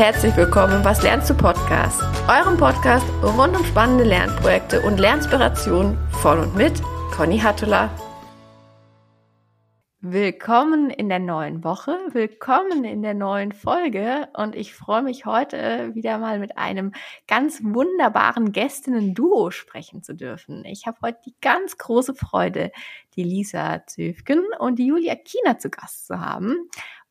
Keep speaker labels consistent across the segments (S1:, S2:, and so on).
S1: herzlich willkommen im Was lernst du Podcast, eurem Podcast rund um spannende Lernprojekte und Lernspirationen von und mit Conny Hattula. Willkommen in der neuen Woche, willkommen in der neuen Folge und ich freue mich heute wieder mal mit einem ganz wunderbaren Gästinnen-Duo sprechen zu dürfen. Ich habe heute die ganz große Freude, die Lisa Zöfgen und die Julia Kiener zu Gast zu haben.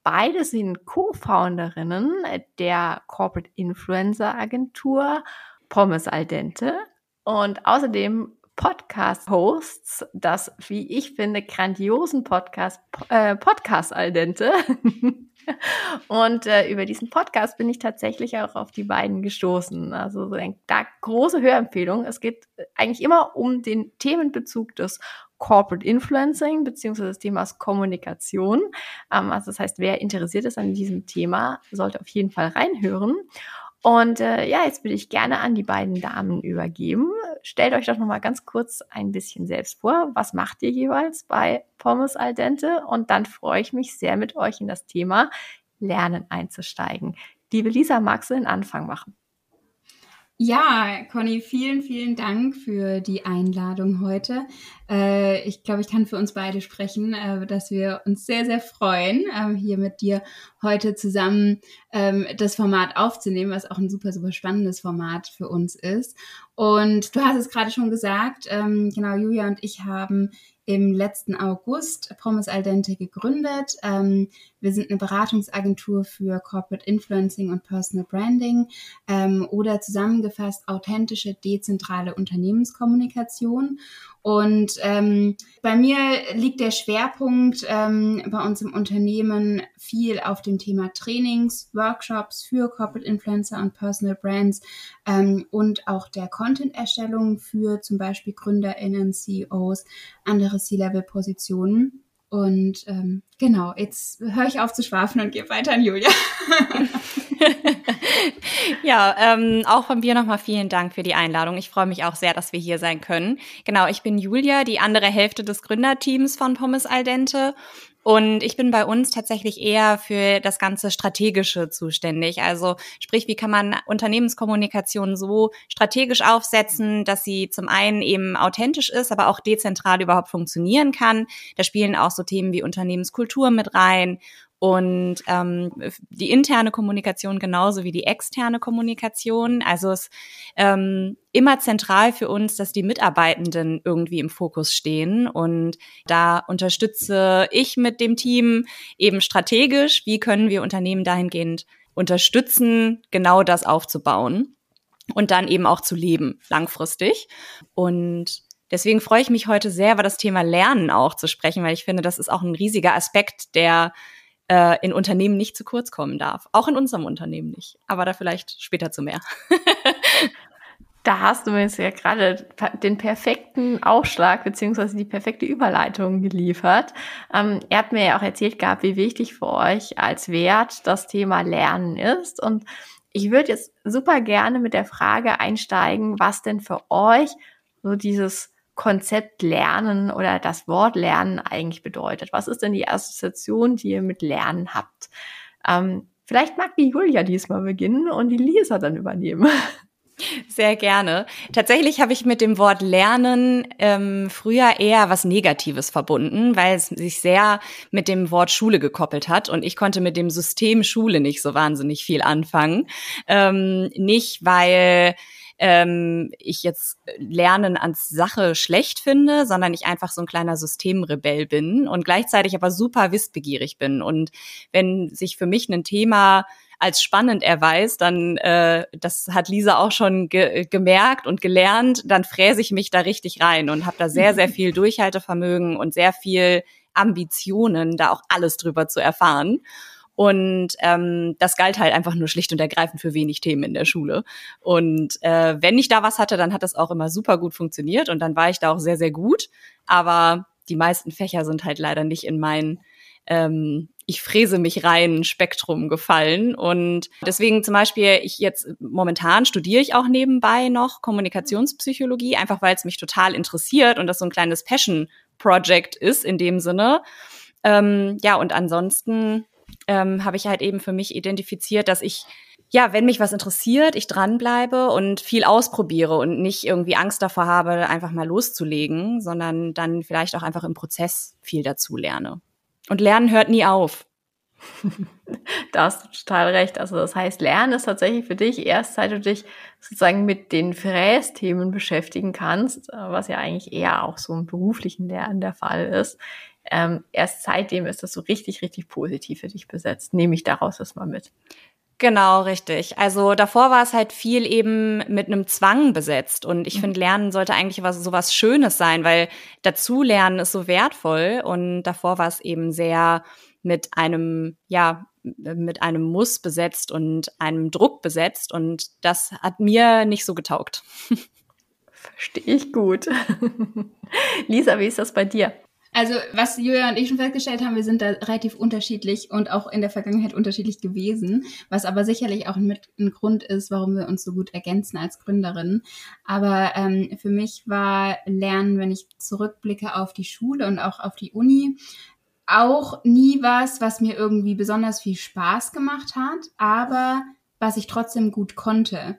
S1: Beide sind Co-Founderinnen der Corporate Influencer Agentur Pommes Al Dente und außerdem Podcast-Hosts das, wie ich finde, grandiosen Podcast, äh, Podcast Al Dente. Und äh, über diesen Podcast bin ich tatsächlich auch auf die beiden gestoßen. Also da große Hörempfehlung. Es geht eigentlich immer um den Themenbezug des Corporate Influencing beziehungsweise des Themas Kommunikation. Ähm, also das heißt, wer interessiert ist an diesem Thema, sollte auf jeden Fall reinhören. Und äh, ja, jetzt würde ich gerne an die beiden Damen übergeben. Stellt euch doch noch mal ganz kurz ein bisschen selbst vor. Was macht ihr jeweils bei Pommes Al Dente? Und dann freue ich mich sehr, mit euch in das Thema Lernen einzusteigen. Liebe Lisa, magst du den Anfang machen?
S2: Ja, Conny, vielen, vielen Dank für die Einladung heute. Äh, ich glaube, ich kann für uns beide sprechen, äh, dass wir uns sehr, sehr freuen, äh, hier mit dir heute zusammen ähm, das Format aufzunehmen, was auch ein super, super spannendes Format für uns ist. Und du hast es gerade schon gesagt, ähm, genau, Julia und ich haben im letzten August Promis Al Dente gegründet. Ähm, wir sind eine Beratungsagentur für Corporate Influencing und Personal Branding ähm, oder zusammengefasst authentische, dezentrale Unternehmenskommunikation. Und ähm, bei mir liegt der Schwerpunkt ähm, bei uns im Unternehmen viel auf dem Thema Trainings, Workshops für Corporate Influencer und Personal Brands ähm, und auch der Content-Erstellung für zum Beispiel GründerInnen, CEOs, andere C-Level-Positionen. Und ähm, genau, jetzt höre ich auf zu schwafen und gehe weiter an Julia.
S3: ja, ähm, auch von mir nochmal vielen Dank für die Einladung. Ich freue mich auch sehr, dass wir hier sein können. Genau, ich bin Julia, die andere Hälfte des Gründerteams von Pommes Al Dente. Und ich bin bei uns tatsächlich eher für das ganze Strategische zuständig. Also sprich, wie kann man Unternehmenskommunikation so strategisch aufsetzen, dass sie zum einen eben authentisch ist, aber auch dezentral überhaupt funktionieren kann. Da spielen auch so Themen wie Unternehmenskultur mit rein und ähm, die interne Kommunikation genauso wie die externe Kommunikation. Also es ähm, immer zentral für uns, dass die Mitarbeitenden irgendwie im Fokus stehen. Und da unterstütze ich mit dem Team eben strategisch, wie können wir Unternehmen dahingehend unterstützen, genau das aufzubauen und dann eben auch zu leben langfristig. Und deswegen freue ich mich heute sehr, über das Thema Lernen auch zu sprechen, weil ich finde, das ist auch ein riesiger Aspekt, der äh, in Unternehmen nicht zu kurz kommen darf. Auch in unserem Unternehmen nicht. Aber da vielleicht später zu mehr.
S1: da hast du mir jetzt ja gerade den perfekten Aufschlag beziehungsweise die perfekte Überleitung geliefert. Ähm, er hat mir ja auch erzählt gehabt, wie wichtig für euch als Wert das Thema Lernen ist. Und ich würde jetzt super gerne mit der Frage einsteigen, was denn für euch so dieses Konzept Lernen oder das Wort Lernen eigentlich bedeutet. Was ist denn die Assoziation, die ihr mit Lernen habt? Ähm, vielleicht mag die Julia diesmal beginnen und die Lisa dann übernehmen.
S3: Sehr gerne. Tatsächlich habe ich mit dem Wort Lernen ähm, früher eher was Negatives verbunden, weil es sich sehr mit dem Wort Schule gekoppelt hat und ich konnte mit dem System Schule nicht so wahnsinnig viel anfangen. Ähm, nicht, weil ähm, ich jetzt Lernen als Sache schlecht finde, sondern ich einfach so ein kleiner Systemrebell bin und gleichzeitig aber super wissbegierig bin. Und wenn sich für mich ein Thema als spannend erweist, dann, äh, das hat Lisa auch schon ge gemerkt und gelernt, dann fräse ich mich da richtig rein und habe da sehr, sehr viel Durchhaltevermögen und sehr viel Ambitionen, da auch alles drüber zu erfahren. Und ähm, das galt halt einfach nur schlicht und ergreifend für wenig Themen in der Schule. Und äh, wenn ich da was hatte, dann hat das auch immer super gut funktioniert und dann war ich da auch sehr, sehr gut. Aber die meisten Fächer sind halt leider nicht in mein ähm, ich fräse mich rein Spektrum gefallen. Und deswegen zum Beispiel, ich jetzt momentan studiere ich auch nebenbei noch Kommunikationspsychologie, einfach weil es mich total interessiert und das so ein kleines Passion-Project ist in dem Sinne. Ähm, ja, und ansonsten ähm, habe ich halt eben für mich identifiziert, dass ich ja, wenn mich was interessiert, ich dranbleibe und viel ausprobiere und nicht irgendwie Angst davor habe, einfach mal loszulegen, sondern dann vielleicht auch einfach im Prozess viel dazu lerne. Und Lernen hört nie auf.
S1: da hast du total recht. Also das heißt, Lernen ist tatsächlich für dich erst, seit du dich sozusagen mit den Frästhemen beschäftigen kannst, äh, was ja eigentlich eher auch so im beruflichen Lernen der Fall ist. Ähm, erst seitdem ist das so richtig, richtig positiv für dich besetzt. Nehme ich daraus erstmal mit.
S3: Genau, richtig. Also davor war es halt viel eben mit einem Zwang besetzt. Und ich mhm. finde, Lernen sollte eigentlich was, so was Schönes sein, weil dazu lernen ist so wertvoll. Und davor war es eben sehr mit einem, ja, mit einem Muss besetzt und einem Druck besetzt. Und das hat mir nicht so getaugt.
S1: Verstehe ich gut. Lisa, wie ist das bei dir?
S2: Also, was Julia und ich schon festgestellt haben, wir sind da relativ unterschiedlich und auch in der Vergangenheit unterschiedlich gewesen, was aber sicherlich auch mit ein Grund ist, warum wir uns so gut ergänzen als Gründerin. Aber ähm, für mich war Lernen, wenn ich zurückblicke auf die Schule und auch auf die Uni, auch nie was, was mir irgendwie besonders viel Spaß gemacht hat, aber was ich trotzdem gut konnte.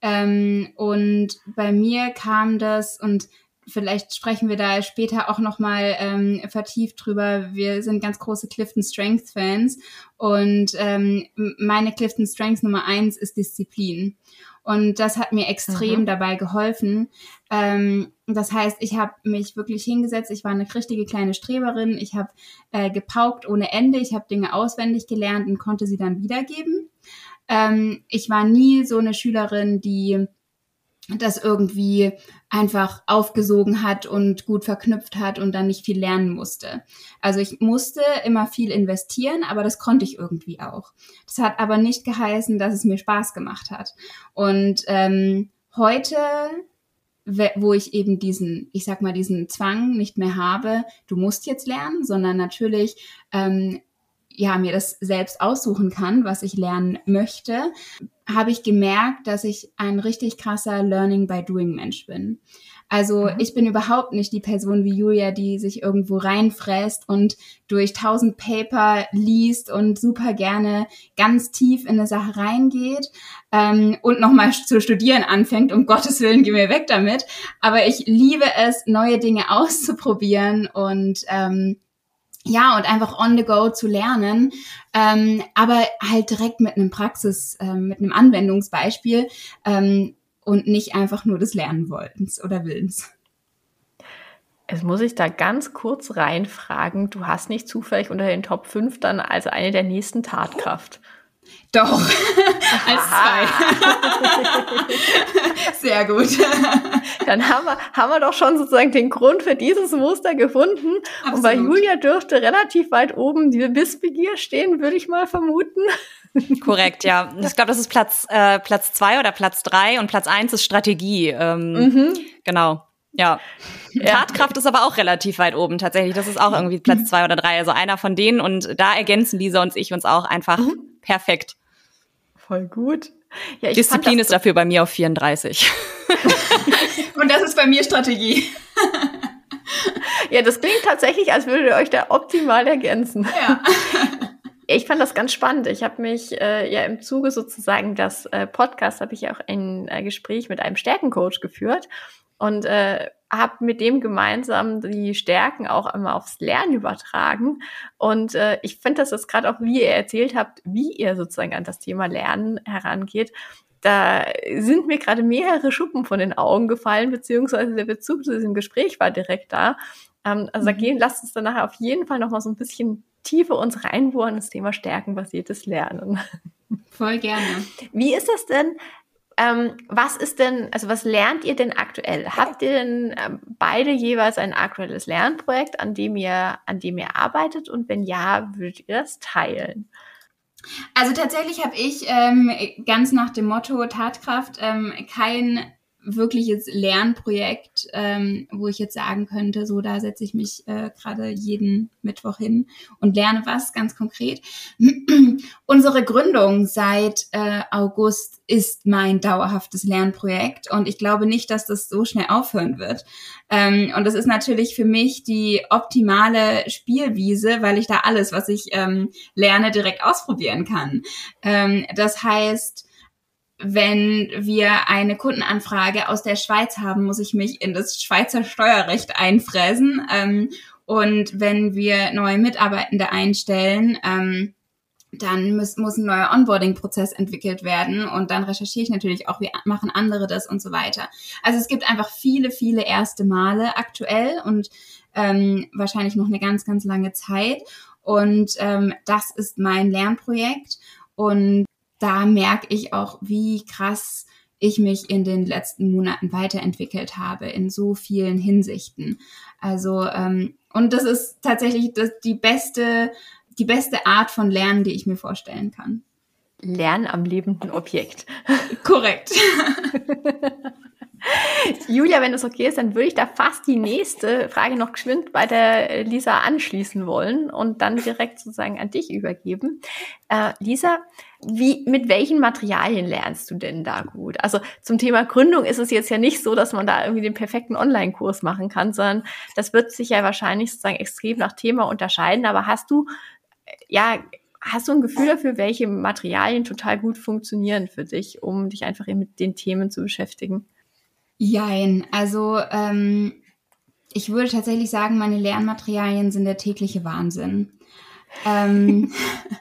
S2: Ähm, und bei mir kam das und vielleicht sprechen wir da später auch nochmal ähm, vertieft drüber. Wir sind ganz große Clifton Strength Fans und ähm, meine Clifton Strength Nummer eins ist Disziplin. Und das hat mir extrem mhm. dabei geholfen. Ähm, das heißt, ich habe mich wirklich hingesetzt. Ich war eine richtige kleine Streberin. Ich habe äh, gepaukt ohne Ende. Ich habe Dinge auswendig gelernt und konnte sie dann wiedergeben. Ähm, ich war nie so eine Schülerin, die das irgendwie einfach aufgesogen hat und gut verknüpft hat und dann nicht viel lernen musste. Also ich musste immer viel investieren, aber das konnte ich irgendwie auch. Das hat aber nicht geheißen, dass es mir Spaß gemacht hat. Und ähm, heute wo ich eben diesen, ich sag mal, diesen Zwang nicht mehr habe, du musst jetzt lernen, sondern natürlich ähm, ja mir das selbst aussuchen kann, was ich lernen möchte, habe ich gemerkt, dass ich ein richtig krasser Learning by Doing Mensch bin. Also mhm. ich bin überhaupt nicht die Person wie Julia, die sich irgendwo reinfräst und durch tausend Paper liest und super gerne ganz tief in eine Sache reingeht ähm, und nochmal zu studieren anfängt. Um Gottes Willen, geh mir weg damit. Aber ich liebe es, neue Dinge auszuprobieren und ähm, ja, und einfach on the go zu lernen, ähm, aber halt direkt mit einem Praxis, ähm, mit einem Anwendungsbeispiel ähm, und nicht einfach nur des Lernenwollens oder Willens.
S1: Jetzt muss ich da ganz kurz reinfragen, du hast nicht zufällig unter den Top 5 dann als eine der nächsten Tatkraft.
S2: Doch, als zwei. Sehr gut.
S1: Dann haben wir, haben wir doch schon sozusagen den Grund für dieses Muster gefunden. Absolut. Und bei Julia dürfte relativ weit oben die Wissbegier stehen, würde ich mal vermuten.
S3: Korrekt, ja. Ich glaube, das ist Platz, äh, Platz zwei oder Platz drei und Platz eins ist Strategie. Ähm, mhm. Genau. Ja. ja. Tatkraft ist aber auch relativ weit oben tatsächlich. Das ist auch irgendwie Platz zwei oder drei. Also einer von denen. Und da ergänzen Lisa und ich uns auch einfach mhm. perfekt.
S1: Voll gut.
S3: Ja, Disziplin ist dafür bei mir auf 34.
S2: und das ist bei mir Strategie.
S1: ja, das klingt tatsächlich, als würdet ihr euch da optimal ergänzen. Ja. Ich fand das ganz spannend. Ich habe mich äh, ja im Zuge sozusagen das äh, Podcast habe ich ja auch ein äh, Gespräch mit einem Stärkencoach geführt und äh, habe mit dem gemeinsam die Stärken auch immer aufs Lernen übertragen. Und äh, ich finde, dass das gerade auch, wie ihr erzählt habt, wie ihr sozusagen an das Thema Lernen herangeht, da sind mir gerade mehrere Schuppen von den Augen gefallen, beziehungsweise der Bezug zu diesem Gespräch war direkt da. Ähm, also mhm. da gehen, lasst uns dann nachher auf jeden Fall noch mal so ein bisschen tiefer uns reinbohren, das Thema stärkenbasiertes Lernen.
S2: Voll gerne.
S1: Wie ist das denn? Ähm, was ist denn, also was lernt ihr denn aktuell? Habt ihr denn ähm, beide jeweils ein aktuelles Lernprojekt, an dem ihr, an dem ihr arbeitet? Und wenn ja, würdet ihr das teilen?
S2: Also tatsächlich habe ich ähm, ganz nach dem Motto Tatkraft ähm, kein wirkliches Lernprojekt, ähm, wo ich jetzt sagen könnte, so da setze ich mich äh, gerade jeden Mittwoch hin und lerne was ganz konkret. Unsere Gründung seit äh, August ist mein dauerhaftes Lernprojekt und ich glaube nicht, dass das so schnell aufhören wird. Ähm, und das ist natürlich für mich die optimale Spielwiese, weil ich da alles, was ich ähm, lerne, direkt ausprobieren kann. Ähm, das heißt, wenn wir eine Kundenanfrage aus der Schweiz haben, muss ich mich in das Schweizer Steuerrecht einfräsen. Ähm, und wenn wir neue Mitarbeitende einstellen, ähm, dann muss, muss ein neuer Onboarding-Prozess entwickelt werden und dann recherchiere ich natürlich auch, wie machen andere das und so weiter. Also es gibt einfach viele, viele erste Male aktuell und ähm, wahrscheinlich noch eine ganz, ganz lange Zeit. Und ähm, das ist mein Lernprojekt und da merke ich auch, wie krass ich mich in den letzten Monaten weiterentwickelt habe in so vielen Hinsichten. Also ähm, und das ist tatsächlich das, die beste die beste Art von Lernen, die ich mir vorstellen kann.
S1: Lernen am lebenden Objekt.
S2: Korrekt.
S1: Julia, wenn es okay ist, dann würde ich da fast die nächste Frage noch geschwind bei der Lisa anschließen wollen und dann direkt sozusagen an dich übergeben. Äh, Lisa, wie, mit welchen Materialien lernst du denn da gut? Also zum Thema Gründung ist es jetzt ja nicht so, dass man da irgendwie den perfekten Online-Kurs machen kann, sondern das wird sich ja wahrscheinlich sozusagen extrem nach Thema unterscheiden. Aber hast du ja, hast du ein Gefühl dafür, welche Materialien total gut funktionieren für dich, um dich einfach mit den Themen zu beschäftigen?
S2: Jein, also ähm, ich würde tatsächlich sagen, meine Lernmaterialien sind der tägliche Wahnsinn. ähm,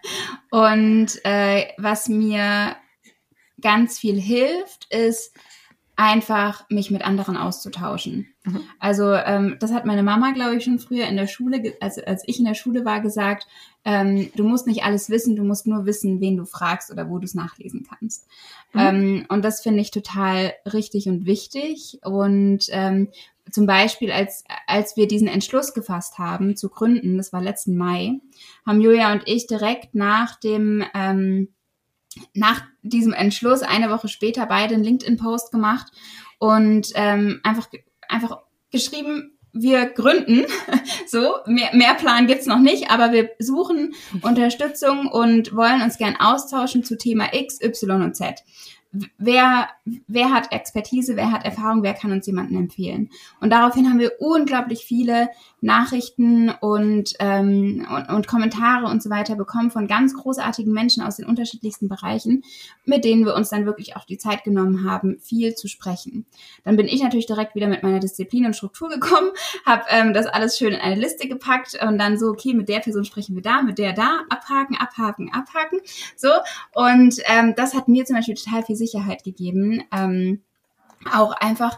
S2: und äh, was mir ganz viel hilft, ist einfach mich mit anderen auszutauschen. Mhm. Also ähm, das hat meine Mama, glaube ich, schon früher in der Schule, also als ich in der Schule war, gesagt, ähm, du musst nicht alles wissen, du musst nur wissen, wen du fragst oder wo du es nachlesen kannst. Mhm. Ähm, und das finde ich total richtig und wichtig. Und ähm, zum Beispiel, als, als wir diesen Entschluss gefasst haben zu gründen, das war letzten Mai, haben Julia und ich direkt nach dem ähm, nach diesem Entschluss eine Woche später beide einen LinkedIn-Post gemacht und ähm, einfach einfach geschrieben, wir gründen. So, mehr, mehr Plan gibt's noch nicht, aber wir suchen Unterstützung und wollen uns gern austauschen zu Thema X, Y und Z wer, wer hat Expertise, wer hat Erfahrung, wer kann uns jemanden empfehlen. Und daraufhin haben wir unglaublich viele Nachrichten und, ähm, und, und Kommentare und so weiter bekommen von ganz großartigen Menschen aus den unterschiedlichsten Bereichen, mit denen wir uns dann wirklich auch die Zeit genommen haben, viel zu sprechen. Dann bin ich natürlich direkt wieder mit meiner Disziplin und Struktur gekommen, habe ähm, das alles schön in eine Liste gepackt und dann so, okay, mit der Person sprechen wir da, mit der da, abhaken, abhaken, abhaken. So, und ähm, das hat mir zum Beispiel total viel Sicherheit gegeben, ähm, auch einfach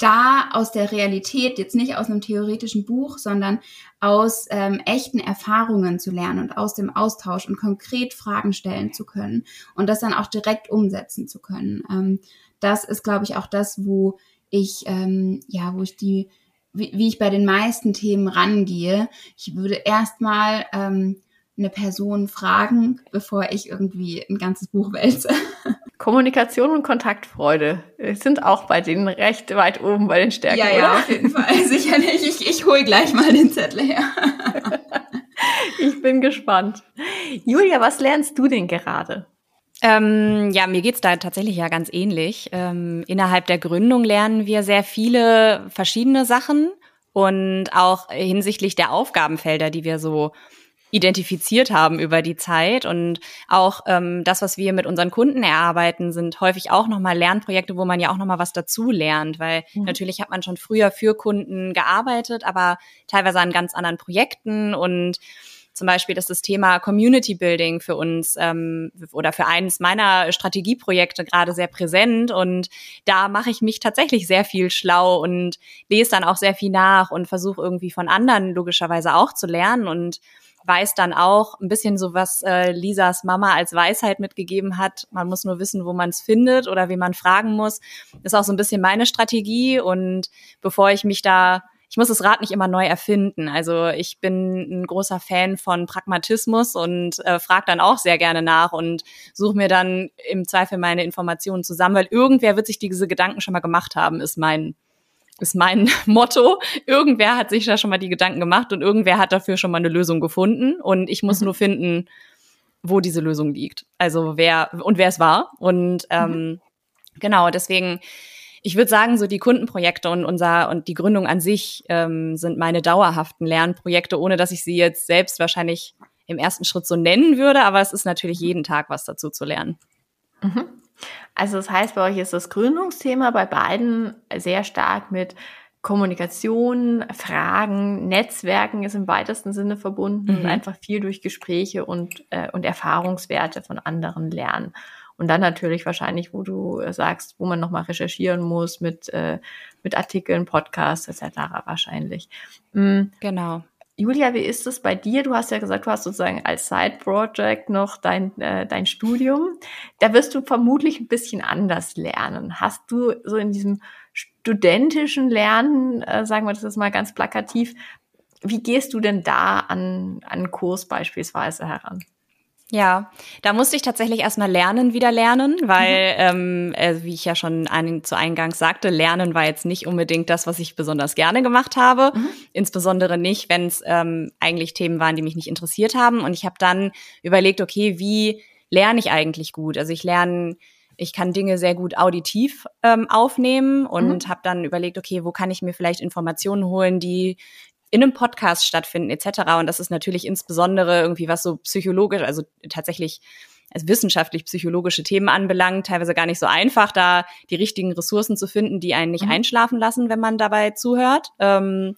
S2: da aus der Realität, jetzt nicht aus einem theoretischen Buch, sondern aus ähm, echten Erfahrungen zu lernen und aus dem Austausch und konkret Fragen stellen zu können und das dann auch direkt umsetzen zu können. Ähm, das ist, glaube ich, auch das, wo ich, ähm, ja, wo ich die, wie, wie ich bei den meisten Themen rangehe. Ich würde erstmal ähm, eine Person fragen, bevor ich irgendwie ein ganzes Buch wälze.
S1: Kommunikation und Kontaktfreude sind auch bei denen recht weit oben bei den Stärken.
S2: Ja, ja,
S1: oder?
S2: auf jeden Fall. Sicherlich. Ich, ich hole gleich mal den Zettel her.
S1: ich bin gespannt. Julia, was lernst du denn gerade?
S3: Ähm, ja, mir geht's da tatsächlich ja ganz ähnlich. Ähm, innerhalb der Gründung lernen wir sehr viele verschiedene Sachen und auch hinsichtlich der Aufgabenfelder, die wir so identifiziert haben über die Zeit. Und auch ähm, das, was wir mit unseren Kunden erarbeiten, sind häufig auch nochmal Lernprojekte, wo man ja auch nochmal was dazu lernt, weil mhm. natürlich hat man schon früher für Kunden gearbeitet, aber teilweise an ganz anderen Projekten. Und zum Beispiel ist das Thema Community Building für uns ähm, oder für eines meiner Strategieprojekte gerade sehr präsent. Und da mache ich mich tatsächlich sehr viel schlau und lese dann auch sehr viel nach und versuche irgendwie von anderen logischerweise auch zu lernen. Und weiß dann auch ein bisschen so, was äh, Lisas Mama als Weisheit mitgegeben hat. Man muss nur wissen, wo man es findet oder wie man fragen muss. Ist auch so ein bisschen meine Strategie. Und bevor ich mich da, ich muss das Rad nicht immer neu erfinden. Also ich bin ein großer Fan von Pragmatismus und äh, frage dann auch sehr gerne nach und suche mir dann im Zweifel meine Informationen zusammen, weil irgendwer wird sich diese Gedanken schon mal gemacht haben, ist mein ist mein Motto. Irgendwer hat sich da schon mal die Gedanken gemacht und irgendwer hat dafür schon mal eine Lösung gefunden. Und ich muss mhm. nur finden, wo diese Lösung liegt. Also wer und wer es war. Und ähm, mhm. genau, deswegen, ich würde sagen, so die Kundenprojekte und unser und die Gründung an sich ähm, sind meine dauerhaften Lernprojekte, ohne dass ich sie jetzt selbst wahrscheinlich im ersten Schritt so nennen würde, aber es ist natürlich jeden Tag was dazu zu lernen.
S1: Mhm. Also das heißt, bei euch ist das Gründungsthema bei beiden sehr stark mit Kommunikation, Fragen, Netzwerken ist im weitesten Sinne verbunden, mhm. einfach viel durch Gespräche und, äh, und Erfahrungswerte von anderen lernen. Und dann natürlich wahrscheinlich, wo du sagst, wo man nochmal recherchieren muss mit, äh, mit Artikeln, Podcasts etc. wahrscheinlich.
S3: Mhm. Genau.
S1: Julia, wie ist es bei dir? Du hast ja gesagt, du hast sozusagen als Side-Project noch dein, äh, dein Studium. Da wirst du vermutlich ein bisschen anders lernen. Hast du so in diesem studentischen Lernen, äh, sagen wir das jetzt mal ganz plakativ, wie gehst du denn da an, an Kurs beispielsweise heran?
S3: Ja, da musste ich tatsächlich erstmal lernen, wieder lernen, weil, mhm. ähm, äh, wie ich ja schon ein, zu Eingangs sagte, Lernen war jetzt nicht unbedingt das, was ich besonders gerne gemacht habe. Mhm. Insbesondere nicht, wenn es ähm, eigentlich Themen waren, die mich nicht interessiert haben. Und ich habe dann überlegt, okay, wie lerne ich eigentlich gut? Also ich lerne ich kann Dinge sehr gut auditiv ähm, aufnehmen und mhm. habe dann überlegt, okay, wo kann ich mir vielleicht Informationen holen, die in einem Podcast stattfinden etc. Und das ist natürlich insbesondere irgendwie was so psychologisch, also tatsächlich also wissenschaftlich psychologische Themen anbelangt, teilweise gar nicht so einfach, da die richtigen Ressourcen zu finden, die einen nicht mhm. einschlafen lassen, wenn man dabei zuhört. Ähm,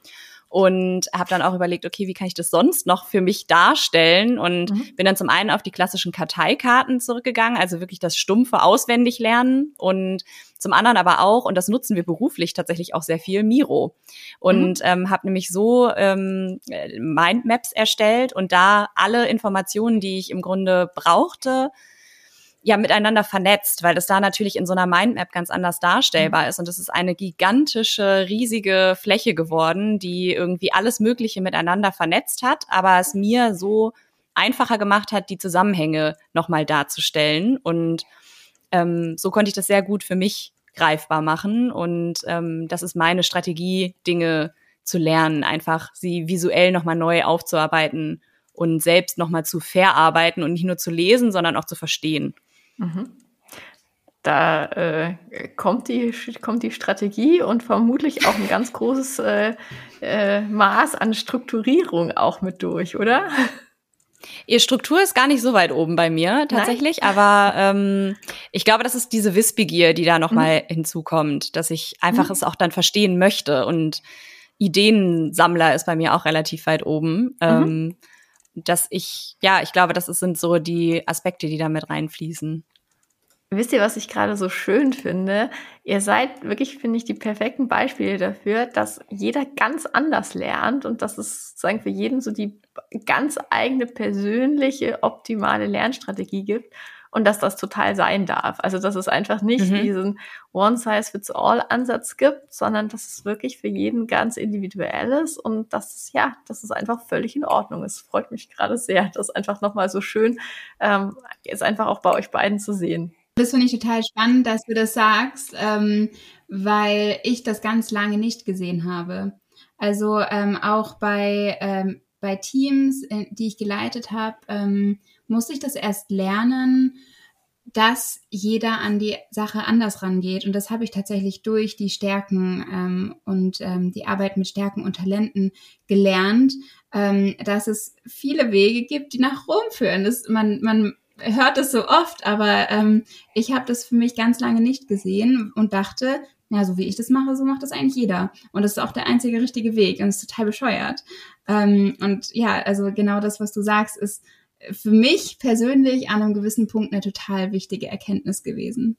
S3: und habe dann auch überlegt, okay, wie kann ich das sonst noch für mich darstellen und mhm. bin dann zum einen auf die klassischen Karteikarten zurückgegangen, also wirklich das stumpfe auswendig lernen und zum anderen aber auch, und das nutzen wir beruflich tatsächlich auch sehr viel, Miro. Und mhm. ähm, habe nämlich so ähm, Mindmaps erstellt und da alle Informationen, die ich im Grunde brauchte, ja miteinander vernetzt, weil das da natürlich in so einer Mindmap ganz anders darstellbar mhm. ist. Und es ist eine gigantische, riesige Fläche geworden, die irgendwie alles Mögliche miteinander vernetzt hat, aber es mir so einfacher gemacht hat, die Zusammenhänge nochmal darzustellen. Und ähm, so konnte ich das sehr gut für mich greifbar machen. Und ähm, das ist meine Strategie, Dinge zu lernen, einfach sie visuell nochmal neu aufzuarbeiten und selbst nochmal zu verarbeiten und nicht nur zu lesen, sondern auch zu verstehen. Mhm.
S1: Da äh, kommt, die, kommt die Strategie und vermutlich auch ein ganz großes äh, äh, Maß an Strukturierung auch mit durch, oder?
S3: Ihr Struktur ist gar nicht so weit oben bei mir tatsächlich, Nein. aber ähm, ich glaube, das ist diese Wissbegier, die da nochmal mhm. hinzukommt, dass ich einfach mhm. es auch dann verstehen möchte und Ideensammler ist bei mir auch relativ weit oben. Mhm. Ähm, dass ich, ja, ich glaube, das sind so die Aspekte, die da mit reinfließen.
S1: Wisst ihr, was ich gerade so schön finde? Ihr seid wirklich, finde ich, die perfekten Beispiele dafür, dass jeder ganz anders lernt und dass es sozusagen für jeden so die ganz eigene persönliche, optimale Lernstrategie gibt und dass das total sein darf. Also, dass es einfach nicht mhm. diesen One-Size-Fits-All-Ansatz gibt, sondern dass es wirklich für jeden ganz individuell ist und dass es, ja, dass es einfach völlig in Ordnung ist. Freut mich gerade sehr, das einfach nochmal so schön ähm, ist einfach auch bei euch beiden zu sehen.
S2: Das finde ich total spannend, dass du das sagst, ähm, weil ich das ganz lange nicht gesehen habe. Also ähm, auch bei, ähm, bei Teams, äh, die ich geleitet habe, ähm, musste ich das erst lernen, dass jeder an die Sache anders rangeht. Und das habe ich tatsächlich durch die Stärken ähm, und ähm, die Arbeit mit Stärken und Talenten gelernt, ähm, dass es viele Wege gibt, die nach Rom führen. Das, man, man hört es so oft, aber ähm, ich habe das für mich ganz lange nicht gesehen und dachte, ja, so wie ich das mache, so macht das eigentlich jeder. Und das ist auch der einzige richtige Weg und ist total bescheuert. Ähm, und ja, also genau das, was du sagst, ist für mich persönlich an einem gewissen Punkt eine total wichtige Erkenntnis gewesen.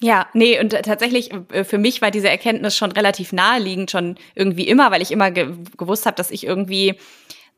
S3: Ja, nee, und tatsächlich, äh, für mich war diese Erkenntnis schon relativ naheliegend, schon irgendwie immer, weil ich immer ge gewusst habe, dass ich irgendwie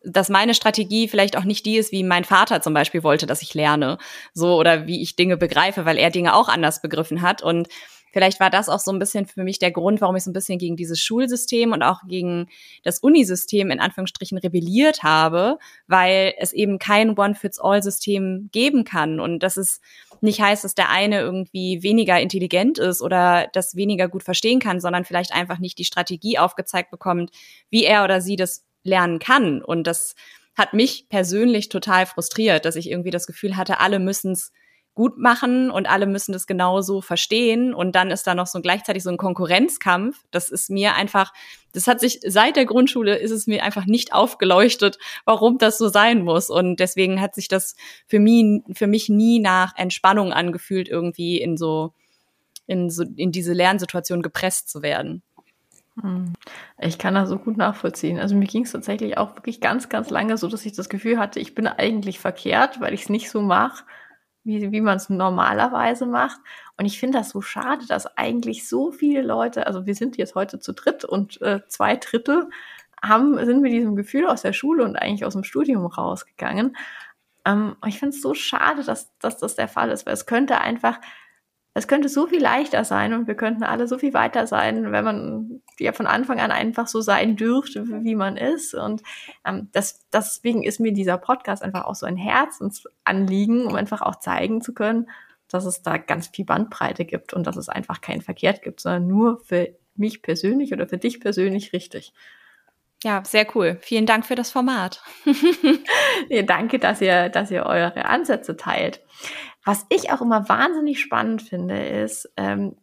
S3: dass meine Strategie vielleicht auch nicht die ist, wie mein Vater zum Beispiel wollte, dass ich lerne, so oder wie ich Dinge begreife, weil er Dinge auch anders begriffen hat und Vielleicht war das auch so ein bisschen für mich der Grund, warum ich so ein bisschen gegen dieses Schulsystem und auch gegen das Unisystem in Anführungsstrichen rebelliert habe, weil es eben kein One-Fits-All-System geben kann und dass es nicht heißt, dass der eine irgendwie weniger intelligent ist oder das weniger gut verstehen kann, sondern vielleicht einfach nicht die Strategie aufgezeigt bekommt, wie er oder sie das lernen kann. Und das hat mich persönlich total frustriert, dass ich irgendwie das Gefühl hatte, alle müssen es gut machen und alle müssen das genauso verstehen und dann ist da noch so gleichzeitig so ein Konkurrenzkampf. Das ist mir einfach, das hat sich seit der Grundschule ist es mir einfach nicht aufgeleuchtet, warum das so sein muss und deswegen hat sich das für mich für mich nie nach Entspannung angefühlt irgendwie in so in so in diese Lernsituation gepresst zu werden.
S1: Hm. Ich kann das so gut nachvollziehen. Also mir ging es tatsächlich auch wirklich ganz, ganz lange so, dass ich das Gefühl hatte, ich bin eigentlich verkehrt, weil ich es nicht so mache, wie, wie man es normalerweise macht. Und ich finde das so schade, dass eigentlich so viele Leute, also wir sind jetzt heute zu dritt und äh, zwei Drittel haben, sind mit diesem Gefühl aus der Schule und eigentlich aus dem Studium rausgegangen. Ähm, ich finde es so schade, dass, dass das der Fall ist, weil es könnte einfach, es könnte so viel leichter sein und wir könnten alle so viel weiter sein, wenn man ja von Anfang an einfach so sein dürfte, wie man ist. Und ähm, das, deswegen ist mir dieser Podcast einfach auch so ein Herzensanliegen, um einfach auch zeigen zu können, dass es da ganz viel Bandbreite gibt und dass es einfach kein Verkehrt gibt, sondern nur für mich persönlich oder für dich persönlich richtig.
S3: Ja, sehr cool. Vielen Dank für das Format.
S1: ja, danke, dass ihr, dass ihr eure Ansätze teilt. Was ich auch immer wahnsinnig spannend finde, ist ähm,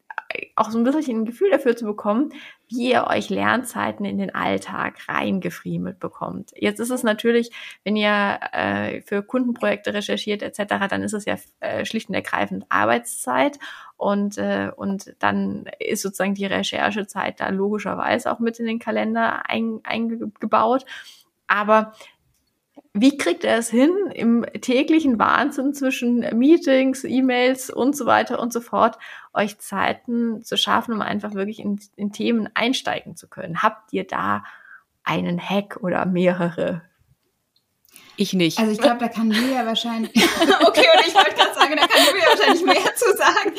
S1: auch so ein bisschen ein Gefühl dafür zu bekommen, wie ihr euch Lernzeiten in den Alltag reingefriemelt bekommt. Jetzt ist es natürlich, wenn ihr äh, für Kundenprojekte recherchiert etc., dann ist es ja äh, schlicht und ergreifend Arbeitszeit und äh, und dann ist sozusagen die Recherchezeit da logischerweise auch mit in den Kalender ein, eingebaut. Aber wie kriegt er es hin, im täglichen Wahnsinn zwischen Meetings, E-Mails und so weiter und so fort, euch Zeiten zu schaffen, um einfach wirklich in, in Themen einsteigen zu können? Habt ihr da einen Hack oder mehrere?
S3: Ich nicht.
S2: Also ich glaube, da kann Julia wahrscheinlich. okay, und ich wollte gerade sagen, da kann Julia wahrscheinlich mehr zu sagen.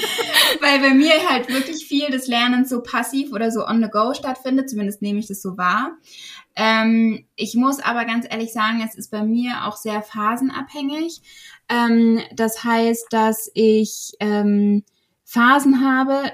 S2: Weil bei mir halt wirklich viel des Lernens so passiv oder so on the go stattfindet. Zumindest nehme ich das so wahr. Ähm, ich muss aber ganz ehrlich sagen, es ist bei mir auch sehr phasenabhängig. Ähm, das heißt, dass ich ähm, Phasen habe,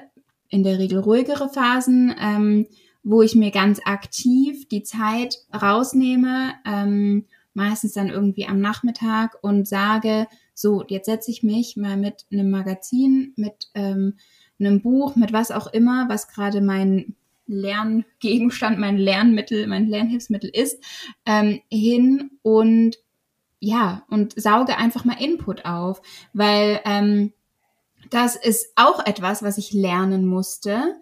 S2: in der Regel ruhigere Phasen, ähm, wo ich mir ganz aktiv die Zeit rausnehme, ähm, meistens dann irgendwie am Nachmittag und sage, so, jetzt setze ich mich mal mit einem Magazin, mit ähm, einem Buch, mit was auch immer, was gerade mein Lerngegenstand, mein Lernmittel, mein Lernhilfsmittel ist, ähm, hin und ja, und sauge einfach mal Input auf, weil ähm, das ist auch etwas, was ich lernen musste,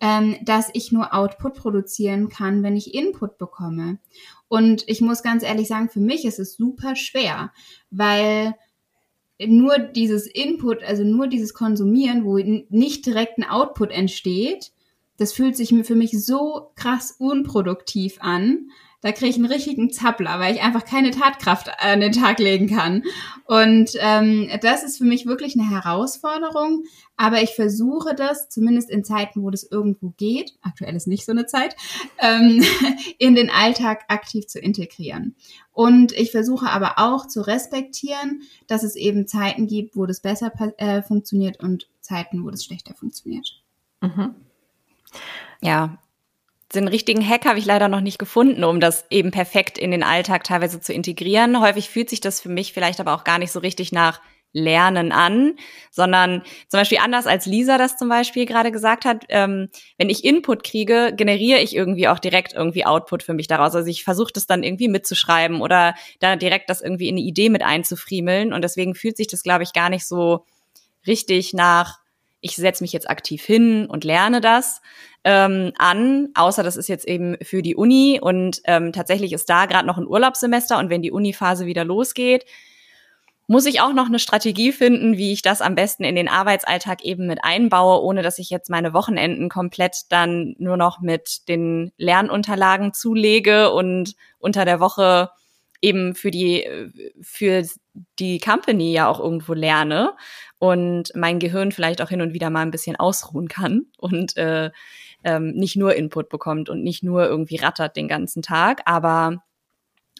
S2: ähm, dass ich nur Output produzieren kann, wenn ich Input bekomme. Und ich muss ganz ehrlich sagen, für mich ist es super schwer, weil nur dieses Input, also nur dieses Konsumieren, wo nicht direkt ein Output entsteht, das fühlt sich für mich so krass unproduktiv an. Da kriege ich einen richtigen Zappler, weil ich einfach keine Tatkraft an den Tag legen kann. Und ähm, das ist für mich wirklich eine Herausforderung. Aber ich versuche das, zumindest in Zeiten, wo das irgendwo geht, aktuell ist nicht so eine Zeit, ähm, in den Alltag aktiv zu integrieren. Und ich versuche aber auch zu respektieren, dass es eben Zeiten gibt, wo das besser äh, funktioniert und Zeiten, wo das schlechter funktioniert. Mhm.
S3: Ja, den richtigen Hack habe ich leider noch nicht gefunden, um das eben perfekt in den Alltag teilweise zu integrieren. Häufig fühlt sich das für mich vielleicht aber auch gar nicht so richtig nach Lernen an, sondern zum Beispiel anders als Lisa das zum Beispiel gerade gesagt hat, ähm, wenn ich Input kriege, generiere ich irgendwie auch direkt irgendwie Output für mich daraus. Also ich versuche das dann irgendwie mitzuschreiben oder da direkt das irgendwie in eine Idee mit einzufriemeln und deswegen fühlt sich das, glaube ich, gar nicht so richtig nach ich setze mich jetzt aktiv hin und lerne das ähm, an, außer das ist jetzt eben für die Uni und ähm, tatsächlich ist da gerade noch ein Urlaubssemester und wenn die Uniphase wieder losgeht, muss ich auch noch eine Strategie finden, wie ich das am besten in den Arbeitsalltag eben mit einbaue, ohne dass ich jetzt meine Wochenenden komplett dann nur noch mit den Lernunterlagen zulege und unter der Woche eben für die, für die Company ja auch irgendwo lerne und mein Gehirn vielleicht auch hin und wieder mal ein bisschen ausruhen kann und äh, ähm, nicht nur Input bekommt und nicht nur irgendwie rattert den ganzen Tag. Aber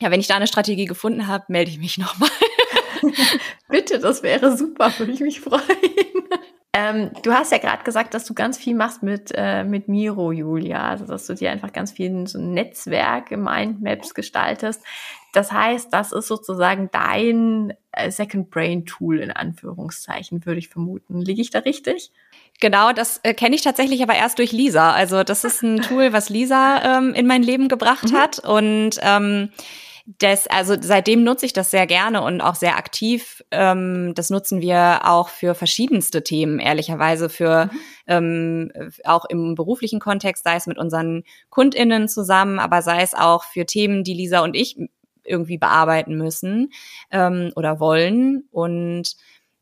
S3: ja, wenn ich da eine Strategie gefunden habe, melde ich mich nochmal.
S1: Bitte, das wäre super, würde ich mich freuen. Ähm, du hast ja gerade gesagt, dass du ganz viel machst mit, äh, mit Miro, Julia. Also, dass du dir einfach ganz viel so ein Netzwerk, Mindmaps gestaltest. Das heißt, das ist sozusagen dein äh, Second Brain Tool in Anführungszeichen, würde ich vermuten. Liege ich da richtig?
S3: Genau, das äh, kenne ich tatsächlich aber erst durch Lisa. Also das ist ein Tool, was Lisa ähm, in mein Leben gebracht mhm. hat und ähm, das, also seitdem nutze ich das sehr gerne und auch sehr aktiv. Ähm, das nutzen wir auch für verschiedenste Themen, ehrlicherweise, für mhm. ähm, auch im beruflichen Kontext, sei es mit unseren KundInnen zusammen, aber sei es auch für Themen, die Lisa und ich irgendwie bearbeiten müssen ähm, oder wollen. Und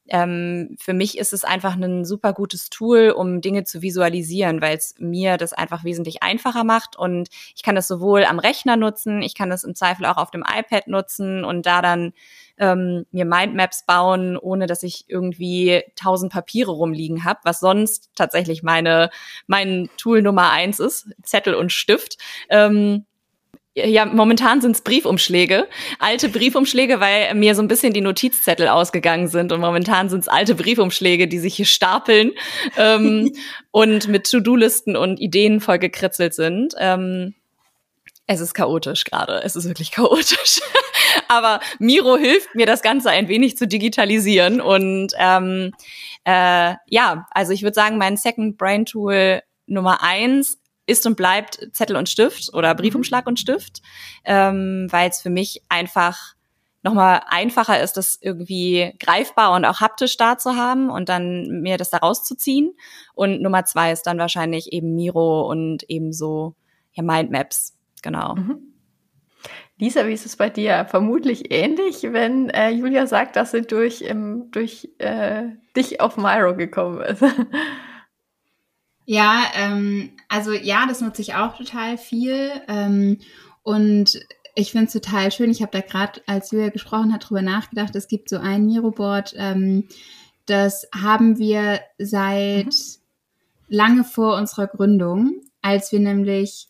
S3: ähm, für mich ist es einfach ein super gutes Tool, um Dinge zu visualisieren, weil es mir das einfach wesentlich einfacher macht und ich kann das sowohl am Rechner nutzen, ich kann das im Zweifel auch auf dem iPad nutzen und da dann ähm, mir Mindmaps bauen, ohne dass ich irgendwie tausend Papiere rumliegen habe, was sonst tatsächlich meine mein Tool Nummer eins ist, Zettel und Stift. Ähm, ja, momentan sind es Briefumschläge, alte Briefumschläge, weil mir so ein bisschen die Notizzettel ausgegangen sind und momentan sind es alte Briefumschläge, die sich hier stapeln ähm, und mit To-Do-Listen und Ideen vollgekritzelt sind. Ähm, es ist chaotisch gerade, es ist wirklich chaotisch. Aber Miro hilft mir, das Ganze ein wenig zu digitalisieren und ähm, äh, ja, also ich würde sagen, mein Second Brain Tool Nummer eins ist und bleibt Zettel und Stift oder Briefumschlag und Stift, ähm, weil es für mich einfach nochmal einfacher ist, das irgendwie greifbar und auch haptisch da zu haben und dann mir das da rauszuziehen. Und Nummer zwei ist dann wahrscheinlich eben Miro und eben so ja, Mindmaps, genau. Mhm.
S1: Lisa, wie ist es bei dir? Vermutlich ähnlich, wenn äh, Julia sagt, dass sie durch, ähm, durch äh, dich auf Miro gekommen ist.
S2: Ja, ähm, also ja, das nutze ich auch total viel. Ähm, und ich finde es total schön. Ich habe da gerade, als Julia gesprochen hat, drüber nachgedacht. Es gibt so ein Miro-Board, ähm, das haben wir seit mhm. lange vor unserer Gründung, als wir nämlich,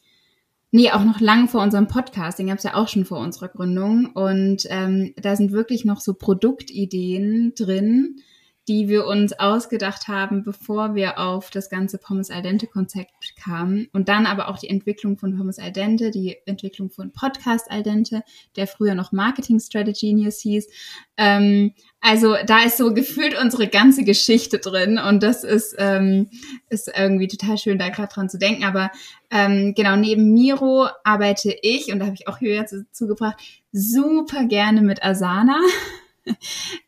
S2: nee, auch noch lange vor unserem Podcast, den gab es ja auch schon vor unserer Gründung. Und ähm, da sind wirklich noch so Produktideen drin, die wir uns ausgedacht haben, bevor wir auf das ganze Pommes al dente Konzept kamen. Und dann aber auch die Entwicklung von Pommes al dente, die Entwicklung von Podcast al dente, der früher noch Marketing Strategy News hieß. Ähm, also da ist so gefühlt unsere ganze Geschichte drin und das ist, ähm, ist irgendwie total schön, da gerade dran zu denken. Aber ähm, genau, neben Miro arbeite ich, und da habe ich auch Julia zugebracht, super gerne mit Asana.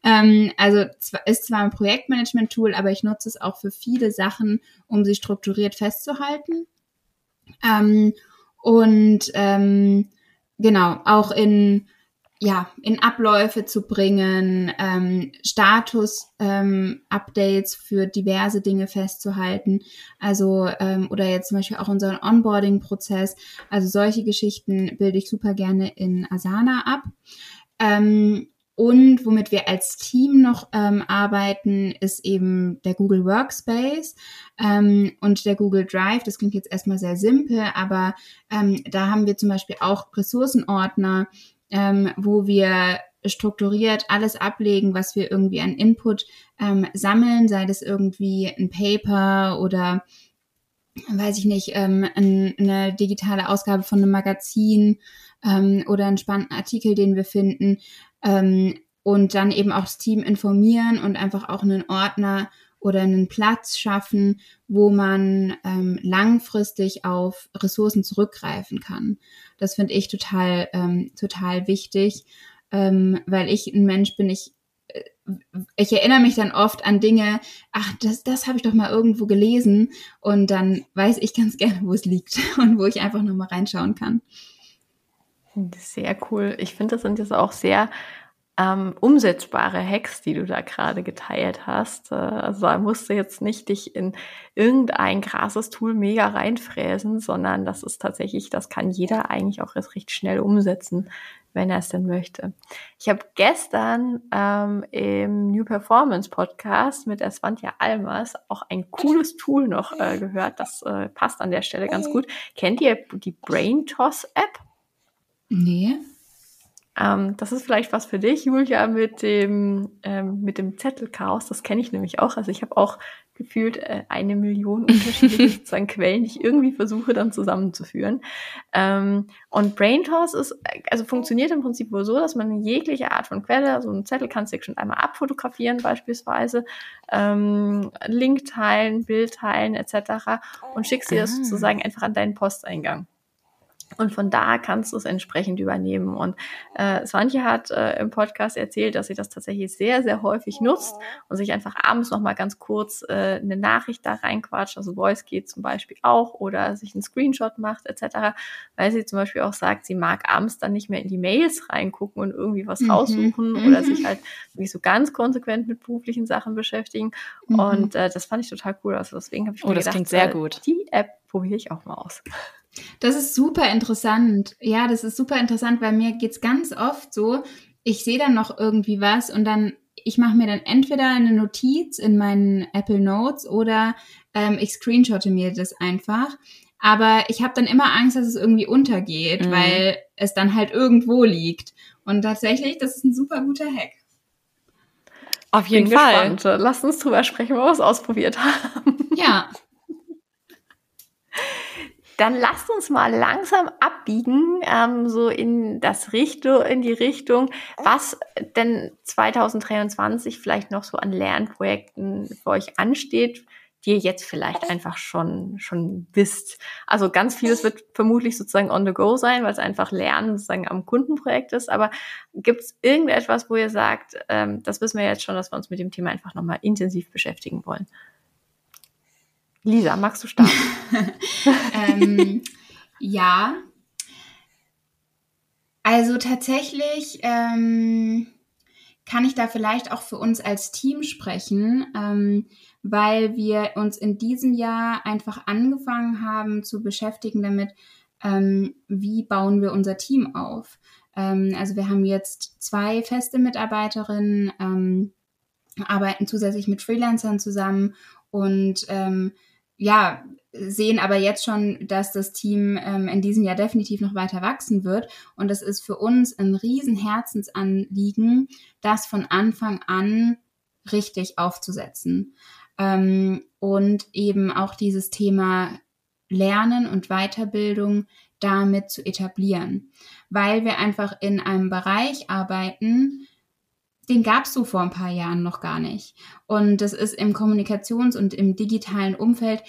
S2: Ähm, also ist zwar ein Projektmanagement-Tool, aber ich nutze es auch für viele Sachen, um sie strukturiert festzuhalten. Ähm, und ähm, genau, auch in ja, in Abläufe zu bringen, ähm, Status-Updates ähm, für diverse Dinge festzuhalten. Also, ähm, oder jetzt zum Beispiel auch unseren Onboarding-Prozess. Also solche Geschichten bilde ich super gerne in Asana ab. Ähm, und womit wir als Team noch ähm, arbeiten, ist eben der Google Workspace ähm, und der Google Drive. Das klingt jetzt erstmal sehr simpel, aber ähm, da haben wir zum Beispiel auch Ressourcenordner, ähm, wo wir strukturiert alles ablegen, was wir irgendwie an Input ähm, sammeln, sei das irgendwie ein Paper oder weiß ich nicht, ähm, ein, eine digitale Ausgabe von einem Magazin ähm, oder einen spannenden Artikel, den wir finden ähm, und dann eben auch das Team informieren und einfach auch einen Ordner oder einen Platz schaffen, wo man ähm, langfristig auf Ressourcen zurückgreifen kann. Das finde ich total, ähm, total wichtig, ähm, weil ich ein Mensch bin, ich, äh, ich erinnere mich dann oft an Dinge, ach, das, das habe ich doch mal irgendwo gelesen und dann weiß ich ganz gerne, wo es liegt und wo ich einfach nochmal reinschauen kann.
S1: Sehr cool. Ich finde, das sind jetzt auch sehr ähm, umsetzbare Hacks, die du da gerade geteilt hast. Äh, also da musst du jetzt nicht dich in irgendein krasses Tool mega reinfräsen, sondern das ist tatsächlich, das kann jeder eigentlich auch recht schnell umsetzen, wenn er es denn möchte. Ich habe gestern ähm, im New Performance Podcast mit der Svantja Almers auch ein cooles Tool noch äh, gehört. Das äh, passt an der Stelle ganz gut. Kennt ihr die Brain Toss App?
S2: Nee.
S1: Ähm, das ist vielleicht was für dich, Julia, mit dem, ähm, mit dem Zettelchaos. Das kenne ich nämlich auch. Also ich habe auch gefühlt äh, eine Million unterschiedliche sozusagen Quellen, die ich irgendwie versuche dann zusammenzuführen. Ähm, und Braintoss ist, also funktioniert im Prinzip wohl so, dass man jegliche Art von Quelle, so einen Zettel kannst du schon einmal abfotografieren beispielsweise, ähm, Link teilen, Bild teilen etc. und schickst dir das ah. sozusagen einfach an deinen Posteingang. Und von da kannst du es entsprechend übernehmen. Und äh, Swantje hat äh, im Podcast erzählt, dass sie das tatsächlich sehr, sehr häufig nutzt und sich einfach abends nochmal ganz kurz äh, eine Nachricht da reinquatscht, also Voice geht zum Beispiel auch oder sich einen Screenshot macht etc., weil sie zum Beispiel auch sagt, sie mag abends dann nicht mehr in die Mails reingucken und irgendwie was mhm. raussuchen mhm. oder sich halt wirklich so ganz konsequent mit beruflichen Sachen beschäftigen. Mhm. Und äh, das fand ich total cool. Also deswegen habe ich
S3: mir oh, das gedacht, äh, gut.
S1: die App probiere ich auch mal aus.
S2: Das ist super interessant. Ja, das ist super interessant, weil mir geht's ganz oft so, ich sehe dann noch irgendwie was und dann, ich mache mir dann entweder eine Notiz in meinen Apple Notes oder ähm, ich screenshotte mir das einfach. Aber ich habe dann immer Angst, dass es irgendwie untergeht, mhm. weil es dann halt irgendwo liegt. Und tatsächlich, das ist ein super guter Hack.
S1: Auf jeden Bin Fall. Gespannt. Lass uns drüber sprechen, wo wir es ausprobiert haben.
S2: Ja.
S1: Dann lasst uns mal langsam abbiegen, ähm, so in das Richtung, in die Richtung, was denn 2023 vielleicht noch so an Lernprojekten für euch ansteht, die ihr jetzt vielleicht einfach schon, schon wisst. Also ganz vieles wird vermutlich sozusagen on the go sein, weil es einfach Lernen sozusagen am Kundenprojekt ist. Aber gibt es irgendetwas, wo ihr sagt, ähm, das wissen wir jetzt schon, dass wir uns mit dem Thema einfach nochmal intensiv beschäftigen wollen? Lisa, magst du starten?
S2: ähm, ja. Also tatsächlich ähm, kann ich da vielleicht auch für uns als Team sprechen, ähm, weil wir uns in diesem Jahr einfach angefangen haben zu beschäftigen damit, ähm, wie bauen wir unser Team auf. Ähm, also wir haben jetzt zwei feste Mitarbeiterinnen, ähm, arbeiten zusätzlich mit Freelancern zusammen und ähm, ja, sehen aber jetzt schon, dass das Team ähm, in diesem Jahr definitiv noch weiter wachsen wird. Und es ist für uns ein riesen Herzensanliegen, das von Anfang an richtig aufzusetzen. Ähm, und eben auch dieses Thema Lernen und Weiterbildung damit zu etablieren. Weil wir einfach in einem Bereich arbeiten, den gab es so vor ein paar Jahren noch gar nicht. Und das ist im Kommunikations- und im digitalen Umfeld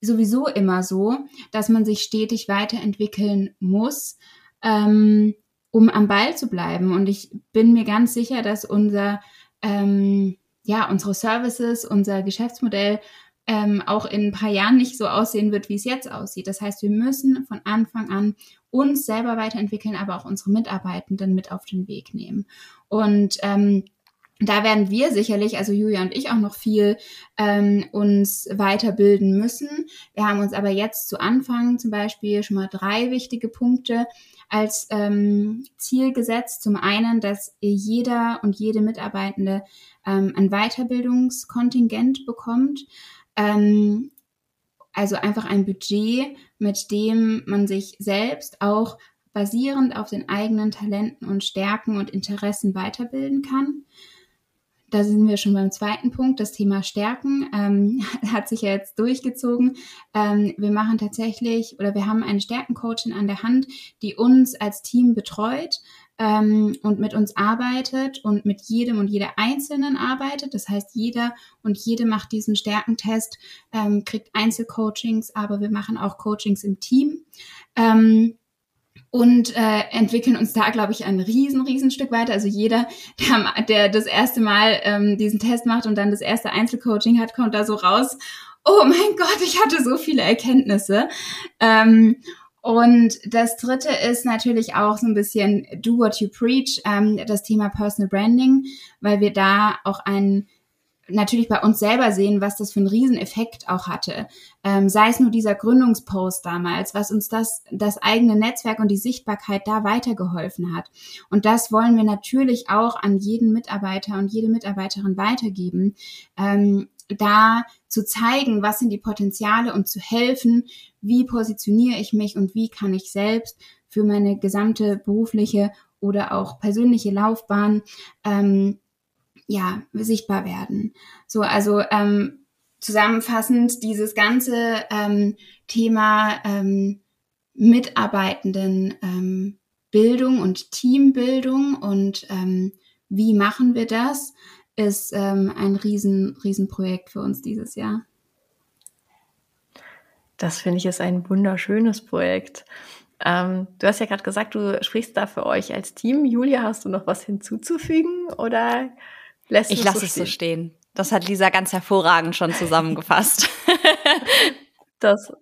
S2: sowieso immer so, dass man sich stetig weiterentwickeln muss, ähm, um am Ball zu bleiben. Und ich bin mir ganz sicher, dass unser, ähm, ja, unsere Services, unser Geschäftsmodell ähm, auch in ein paar Jahren nicht so aussehen wird, wie es jetzt aussieht. Das heißt, wir müssen von Anfang an uns selber weiterentwickeln, aber auch unsere Mitarbeitenden mit auf den Weg nehmen. Und ähm, da werden wir sicherlich, also Julia und ich auch noch viel ähm, uns weiterbilden müssen. Wir haben uns aber jetzt zu Anfang zum Beispiel schon mal drei wichtige Punkte als ähm, Ziel gesetzt. Zum einen, dass jeder und jede Mitarbeitende ähm, ein Weiterbildungskontingent bekommt. Ähm, also einfach ein Budget, mit dem man sich selbst auch basierend auf den eigenen Talenten und Stärken und Interessen weiterbilden kann. Da sind wir schon beim zweiten Punkt, das Thema Stärken ähm, hat sich ja jetzt durchgezogen. Ähm, wir machen tatsächlich oder wir haben eine Stärkencoachin an der Hand, die uns als Team betreut ähm, und mit uns arbeitet und mit jedem und jeder Einzelnen arbeitet. Das heißt, jeder und jede macht diesen Stärkentest, ähm, kriegt Einzelcoachings, aber wir machen auch Coachings im Team. Ähm, und äh, entwickeln uns da, glaube ich, ein riesen, riesen Stück weiter. Also jeder, der, der das erste Mal ähm, diesen Test macht und dann das erste Einzelcoaching hat, kommt da so raus. Oh mein Gott, ich hatte so viele Erkenntnisse. Ähm, und das dritte ist natürlich auch so ein bisschen do what you preach, ähm, das Thema Personal Branding, weil wir da auch einen natürlich bei uns selber sehen, was das für einen Rieseneffekt auch hatte. Ähm, sei es nur dieser Gründungspost damals, was uns das, das eigene Netzwerk und die Sichtbarkeit da weitergeholfen hat. Und das wollen wir natürlich auch an jeden Mitarbeiter und jede Mitarbeiterin weitergeben, ähm, da zu zeigen, was sind die Potenziale und zu helfen, wie positioniere ich mich und wie kann ich selbst für meine gesamte berufliche oder auch persönliche Laufbahn ähm, ja, sichtbar werden. So, also ähm, zusammenfassend dieses ganze ähm, Thema ähm, Mitarbeitenden ähm, Bildung und Teambildung und ähm, wie machen wir das, ist ähm, ein riesen, riesen Projekt für uns dieses Jahr.
S1: Das finde ich ist ein wunderschönes Projekt. Ähm, du hast ja gerade gesagt, du sprichst da für euch als Team. Julia, hast du noch was hinzuzufügen oder lässt
S3: Ich lasse so es so stehen. Das hat Lisa ganz hervorragend schon zusammengefasst.
S1: das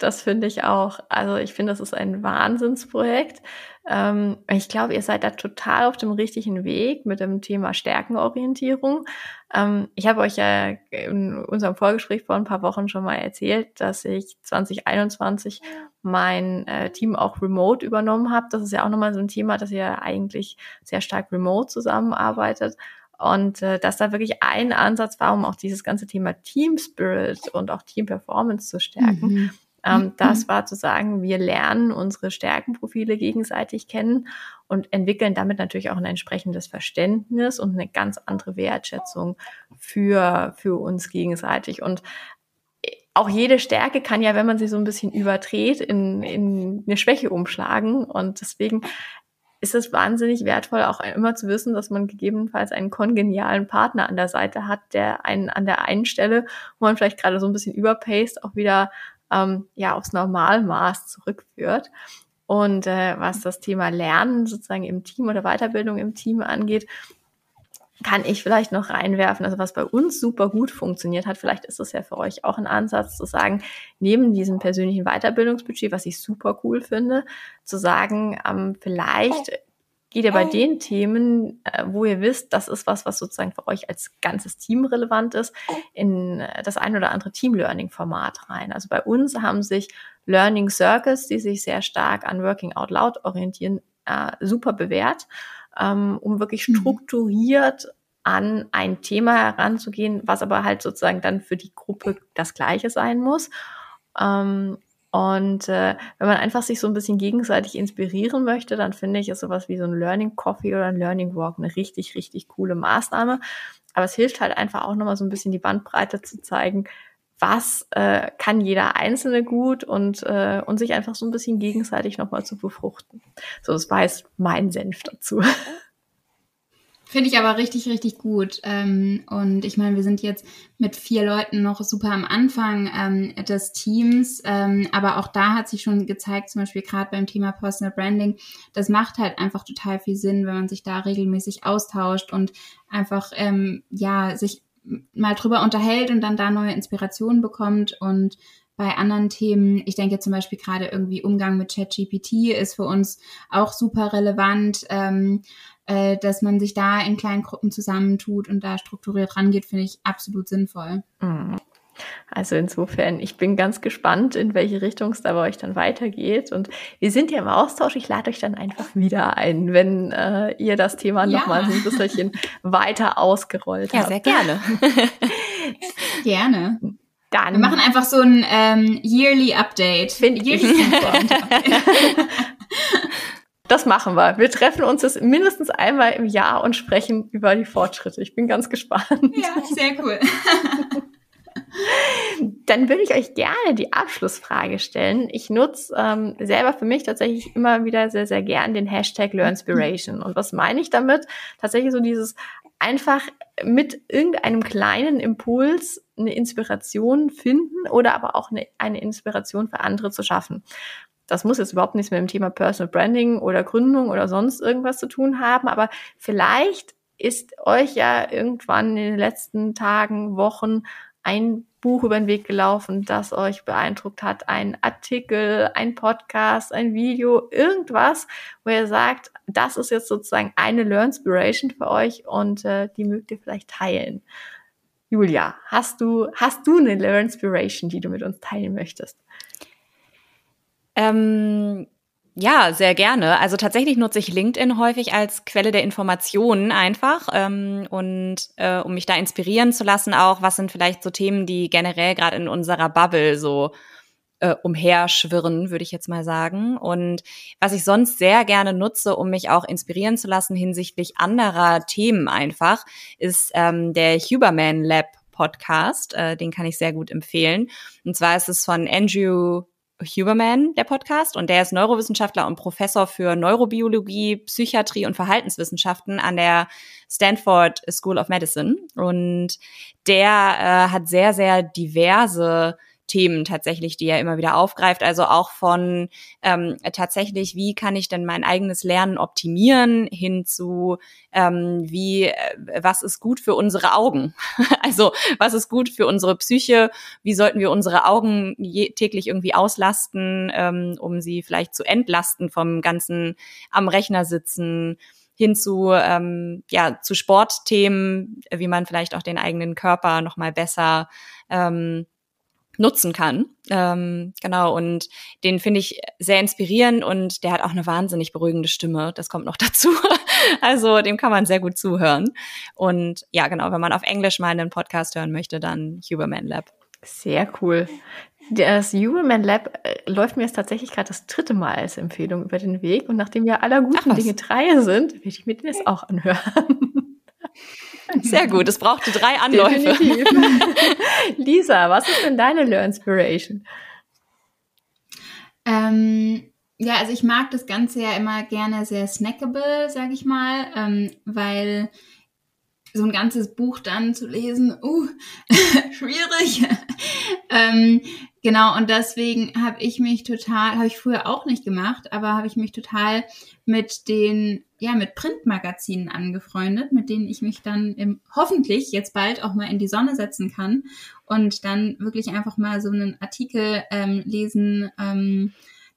S1: das finde ich auch. Also ich finde, das ist ein Wahnsinnsprojekt. Ähm, ich glaube, ihr seid da total auf dem richtigen Weg mit dem Thema Stärkenorientierung. Ähm, ich habe euch ja in unserem Vorgespräch vor ein paar Wochen schon mal erzählt, dass ich 2021 mein äh, Team auch remote übernommen habe. Das ist ja auch nochmal so ein Thema, dass ihr eigentlich sehr stark remote zusammenarbeitet. Und äh, dass da wirklich ein Ansatz war, um auch dieses ganze Thema Team Spirit und auch Team Performance zu stärken. Mhm. Ähm, das war zu sagen, wir lernen unsere Stärkenprofile gegenseitig kennen und entwickeln damit natürlich auch ein entsprechendes Verständnis und eine ganz andere Wertschätzung für, für uns gegenseitig. Und auch jede Stärke kann ja, wenn man sie so ein bisschen überdreht, in, in eine Schwäche umschlagen. Und deswegen ist es wahnsinnig wertvoll, auch immer zu wissen, dass man gegebenenfalls einen kongenialen Partner an der Seite hat, der einen an der einen Stelle, wo man vielleicht gerade so ein bisschen überpaced, auch wieder ähm, ja aufs Normalmaß zurückführt. Und äh, was das Thema Lernen sozusagen im Team oder Weiterbildung im Team angeht, kann ich vielleicht noch reinwerfen, also was bei uns super gut funktioniert hat, vielleicht ist das ja für euch auch ein Ansatz zu sagen, neben diesem persönlichen Weiterbildungsbudget, was ich super cool finde, zu sagen, ähm, vielleicht geht ihr bei oh. den Themen, äh, wo ihr wisst, das ist was, was sozusagen für euch als ganzes Team relevant ist, in äh, das ein oder andere Team-Learning-Format rein. Also bei uns haben sich Learning Circles, die sich sehr stark an Working Out Loud orientieren, äh, super bewährt, ähm, um wirklich mhm. strukturiert an ein Thema heranzugehen, was aber halt sozusagen dann für die Gruppe das Gleiche sein muss. Ähm, und äh, wenn man einfach sich so ein bisschen gegenseitig inspirieren möchte, dann finde ich, ist sowas wie so ein Learning Coffee oder ein Learning Walk eine richtig, richtig coole Maßnahme. Aber es hilft halt einfach auch nochmal so ein bisschen die Bandbreite zu zeigen, was äh, kann jeder Einzelne gut und, äh, und sich einfach so ein bisschen gegenseitig nochmal zu befruchten. So, das war jetzt mein Senf dazu.
S2: Finde ich aber richtig, richtig gut. Ähm, und ich meine, wir sind jetzt mit vier Leuten noch super am Anfang ähm, des Teams. Ähm, aber auch da hat sich schon gezeigt, zum Beispiel gerade beim Thema Personal Branding, das macht halt einfach total viel Sinn, wenn man sich da regelmäßig austauscht und einfach, ja, sich mal drüber unterhält und dann da neue Inspirationen bekommt und bei anderen Themen, ich denke zum Beispiel gerade irgendwie Umgang mit ChatGPT ist für uns auch super relevant. Ähm, äh, dass man sich da in kleinen Gruppen zusammentut und da strukturiert rangeht, finde ich absolut sinnvoll.
S1: Mhm. Also insofern, ich bin ganz gespannt, in welche Richtung es da bei euch dann weitergeht. Und wir sind ja im Austausch. Ich lade euch dann einfach wieder ein, wenn äh, ihr das Thema ja. nochmal so ein bisschen weiter ausgerollt
S3: ja,
S1: habt.
S3: Ja, sehr gerne.
S2: gerne. Dann. Wir machen einfach so ein ähm, Yearly Update.
S1: Finde ich. Das machen wir. Wir treffen uns das mindestens einmal im Jahr und sprechen über die Fortschritte. Ich bin ganz gespannt.
S2: Ja, sehr cool.
S1: Dann würde ich euch gerne die Abschlussfrage stellen. Ich nutze ähm, selber für mich tatsächlich immer wieder sehr, sehr gern den Hashtag LearnSpiration. Und was meine ich damit? Tatsächlich so dieses einfach mit irgendeinem kleinen Impuls eine Inspiration finden oder aber auch eine, eine Inspiration für andere zu schaffen. Das muss jetzt überhaupt nichts mit dem Thema Personal Branding oder Gründung oder sonst irgendwas zu tun haben, aber vielleicht ist euch ja irgendwann in den letzten Tagen, Wochen ein Buch über den Weg gelaufen, das euch beeindruckt hat, ein Artikel, ein Podcast, ein Video, irgendwas, wo ihr sagt, das ist jetzt sozusagen eine Learnspiration für euch und äh, die mögt ihr vielleicht teilen. Julia, hast du, hast du eine Learnspiration, die du mit uns teilen möchtest?
S3: Ähm, ja, sehr gerne. Also tatsächlich nutze ich LinkedIn häufig als Quelle der Informationen einfach ähm, und äh, um mich da inspirieren zu lassen auch, was sind vielleicht so Themen, die generell gerade in unserer Bubble so äh, umherschwirren, würde ich jetzt mal sagen. Und was ich sonst sehr gerne nutze, um mich auch inspirieren zu lassen hinsichtlich anderer Themen einfach, ist ähm, der Huberman Lab Podcast. Äh, den kann ich sehr gut empfehlen. Und zwar ist es von Andrew Huberman, der Podcast, und der ist Neurowissenschaftler und Professor für Neurobiologie, Psychiatrie und Verhaltenswissenschaften an der Stanford School of Medicine. Und der äh, hat sehr, sehr diverse Themen tatsächlich, die er immer wieder aufgreift. Also auch von ähm, tatsächlich, wie kann ich denn mein eigenes Lernen optimieren, hin zu ähm, wie, äh, was ist gut für unsere Augen? also was ist gut für unsere Psyche? Wie sollten wir unsere Augen je, täglich irgendwie auslasten, ähm, um sie vielleicht zu entlasten vom ganzen am Rechner sitzen? hin zu ähm, ja zu Sportthemen, wie man vielleicht auch den eigenen Körper noch mal besser ähm, nutzen kann. Ähm, genau, und den finde ich sehr inspirierend und der hat auch eine wahnsinnig beruhigende Stimme. Das kommt noch dazu. also dem kann man sehr gut zuhören. Und ja, genau, wenn man auf Englisch mal einen Podcast hören möchte, dann Huberman Lab.
S1: Sehr cool. Das Huberman Lab äh, läuft mir jetzt tatsächlich gerade das dritte Mal als Empfehlung über den Weg. Und nachdem ja aller guten Dinge drei sind, will ich mir den jetzt auch anhören.
S3: Sehr gut, es brauchte drei Anläufe.
S1: Lisa, was ist denn deine Learnspiration?
S2: Ähm, ja, also ich mag das Ganze ja immer gerne sehr snackable, sag ich mal, ähm, weil so ein ganzes Buch dann zu lesen, uh, schwierig. ähm, genau, und deswegen habe ich mich total, habe ich früher auch nicht gemacht, aber habe ich mich total mit den, ja, mit Printmagazinen angefreundet, mit denen ich mich dann im, hoffentlich jetzt bald auch mal in die Sonne setzen kann und dann wirklich einfach mal so einen Artikel ähm, lesen, ähm,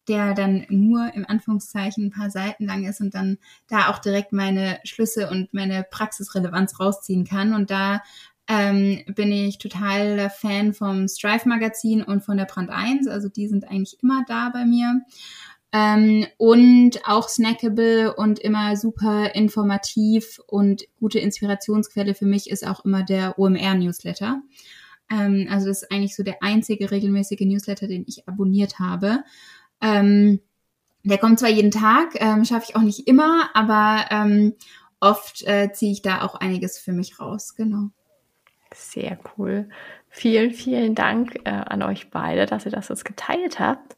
S2: der dann nur im Anführungszeichen ein paar Seiten lang ist und dann da auch direkt meine Schlüsse und meine Praxisrelevanz rausziehen kann. Und da ähm, bin ich total Fan vom Strive Magazin und von der Brand 1. Also die sind eigentlich immer da bei mir. Ähm, und auch snackable und immer super informativ und gute Inspirationsquelle für mich ist auch immer der OMR Newsletter. Ähm, also das ist eigentlich so der einzige regelmäßige Newsletter, den ich abonniert habe. Ähm, der kommt zwar jeden Tag, ähm, schaffe ich auch nicht immer, aber ähm, oft äh, ziehe ich da auch einiges für mich raus, genau.
S1: Sehr cool. Vielen, vielen Dank äh, an euch beide, dass ihr das jetzt geteilt habt.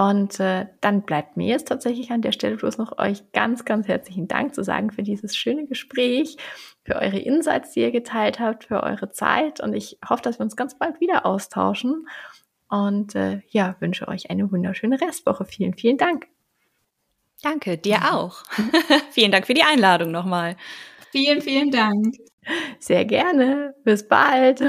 S1: Und äh, dann bleibt mir jetzt tatsächlich an der Stelle bloß noch euch ganz, ganz herzlichen Dank zu sagen für dieses schöne Gespräch, für eure Insights, die ihr geteilt habt, für eure Zeit. Und ich hoffe, dass wir uns ganz bald wieder austauschen. Und äh, ja, wünsche euch eine wunderschöne Restwoche. Vielen, vielen Dank.
S3: Danke, dir auch. vielen Dank für die Einladung nochmal.
S2: Vielen, vielen Dank.
S1: Sehr gerne. Bis bald.